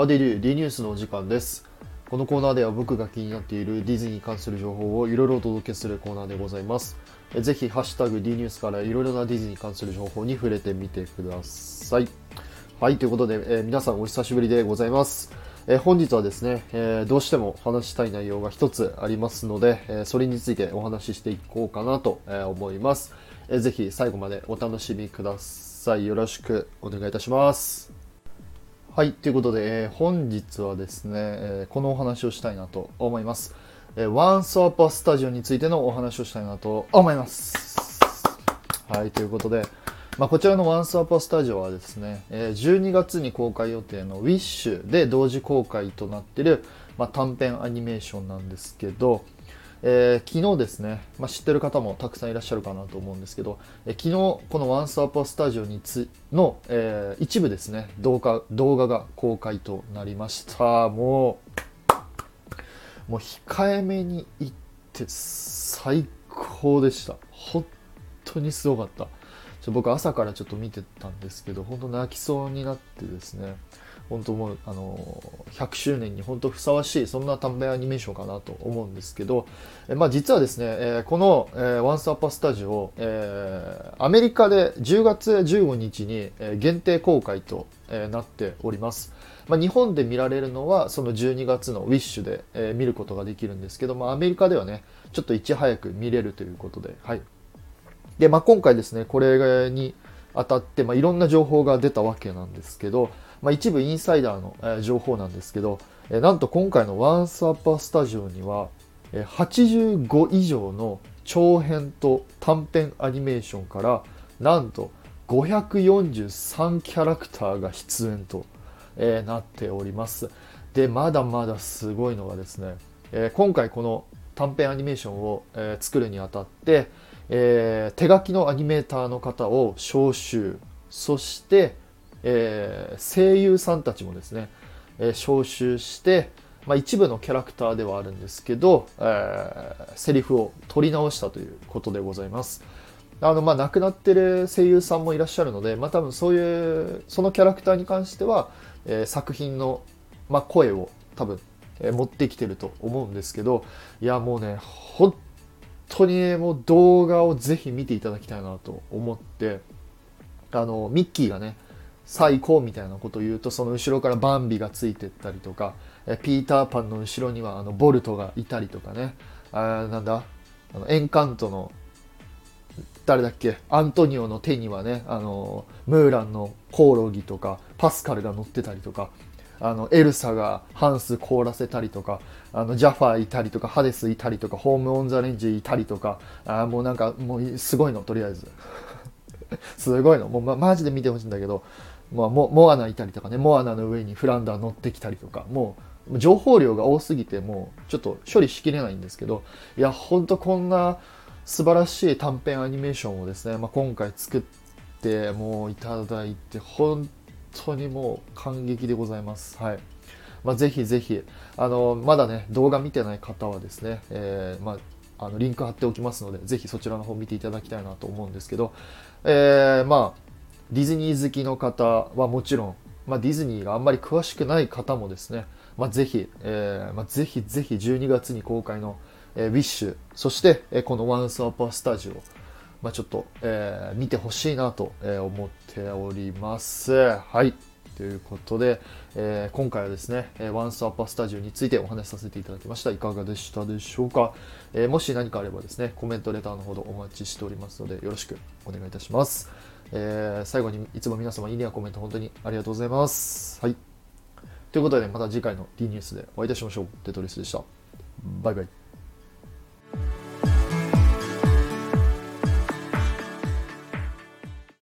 ハディリュー D ニュースのお時間です。このコーナーでは僕が気になっているディズニーに関する情報をいろいろお届けするコーナーでございます。えぜひ、ハッシュタグ D ニュースからいろいろなディズニーに関する情報に触れてみてください。はい、ということで、えー皆さんお久しぶりでございます。えー本日はですね、えーどうしても話したい内容が一つありますので、えそれについてお話ししていこうかなと、思います。えーぜひ最後までお楽しみください。よろしくお願いいたします。はい、ということで、えー本日はですね、えーこのお話をしたいなと思います。えー、ワンスアパスタジオについてのお話をしたいなと思います。はい、ということで、まあ、こちらのワンスアパスタジオはですね、え12月に公開予定の Wish で同時公開となっている、まあ、短編アニメーションなんですけど、えー昨日ですね、まあ、知ってる方もたくさんいらっしゃるかなと思うんですけど、えー昨日このワンスアパスタジオにつの、えー一部ですね動画動画が公開となりました。もうもう控えめに言って最高でした。本当にすごかった。ちょ僕朝からちょっと見てたんですけど本当泣きそうになってですね。本当もうあの100周年に本当ふさわしいそんな短編アニメーションかなと思うんですけど、えまあ、実はですね、えーこの「えー、ワンスアッパースタジオ」えーアメリカで10月15日に、え限定公開と、えーなっております、まあ、日本で見られるのはその12月のウィッシュで、えー見ることができるんですけど、まあ、アメリカではねちょっといち早く見れるということで、はい。でまあ、今回ですねこれにあたって、まあ、いろんな情報が出たわけなんですけど、まあ、一部インサイダーの、情報なんですけど、なんと今回の「ワンスアッパースタジオ」には、えー85以上の長編と短編アニメーションからなんと543キャラクターが出演と、なっております。でまだまだすごいのがですね、今回この短編アニメーションを、作るにあたって、手書きのアニメーターの方を招集そして、えー声優さんたちもですね、えー招集して、まあ、一部のキャラクターではあるんですけど、えーセリフを取り直したということでございます。あのまあ亡くなってる声優さんもいらっしゃるので、まあ、多分そういうそのキャラクターに関しては、えー作品の、まあ、声を多分、えー持ってきてると思うんですけどいやもうね本当にもう動画をぜひ見ていただきたいなと思ってあのミッキーがね最高みたいなことを言うとその後ろからバンビがついてったりとかピーターパンの後ろにはあのボルトがいたりとかね。あなんだ？あのエンカントの誰だっけ？アントニオの手にはねあのムーランのコオロギとかパスカルが乗ってたりとかあのエルサがハンス凍らせたりとかあのジャファーいたりとかハデスいたりとかホーム・オン・ザ・レンジいたりとかあもうなんかもうすごいのとりあえず。すごいの。もう、ま、マジで見てほしいんだけど、まあ、モアナいたりとかねモアナの上にフランダー乗ってきたりとかもう情報量が多すぎてもうちょっと処理しきれないんですけどいやほんとこんな素晴らしい短編アニメーションをですね、まあ、今回作ってもういただいて本当にもう感激でございます。はいまあ、ぜひぜひあのまだね動画見てない方はですね、えーまあ、あのリンク貼っておきますのでぜひそちらの方見ていただきたいなと思うんですけど、えーまあディズニー好きの方はもちろん、まあ、ディズニーがあんまり詳しくない方もですね、まあ、ぜひ、えーまあ、ぜひぜひ12月に公開の、えー、ウィッシュそして、えーこのワンスアッパースタジオまあ、ちょっと、えー見てほしいなと、えー思っております。はい。ということで、えー今回はですね、えーワンスアッパースタジオについてお話しさせていただきました。いかがでしたでしょうか、えーもし何かあればですね、コメント、レターのほどお待ちしておりますので、よろしくお願いいたします。えー最後にいつも皆様いいねやコメント本当にありがとうございます。はい。ということで、また次回の D ニュースでお会いいたしましょう。テトリスでした。バイバイ。